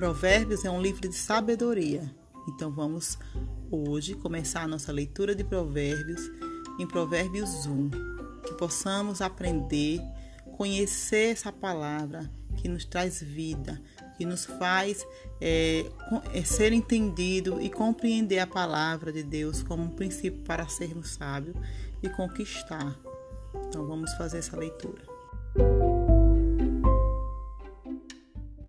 Provérbios é um livro de sabedoria. Então vamos hoje começar a nossa leitura de Provérbios em Provérbios 1. Que possamos aprender, conhecer essa palavra que nos traz vida, que nos faz é, é, ser entendido e compreender a palavra de Deus como um princípio para sermos sábios e conquistar. Então vamos fazer essa leitura.